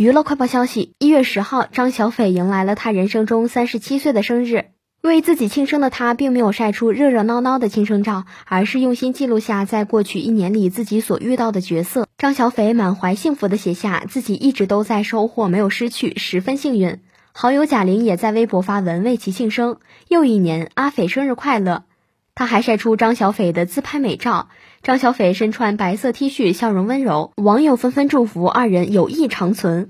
娱乐快报消息：一月十号，张小斐迎来了他人生中三十七岁的生日。为自己庆生的他，并没有晒出热热闹闹的庆生照，而是用心记录下在过去一年里自己所遇到的角色。张小斐满怀幸福的写下自己一直都在收获，没有失去，十分幸运。好友贾玲也在微博发文为其庆生，又一年，阿斐生日快乐。他还晒出张小斐的自拍美照，张小斐身穿白色 T 恤，笑容温柔，网友纷纷祝福二人友谊长存。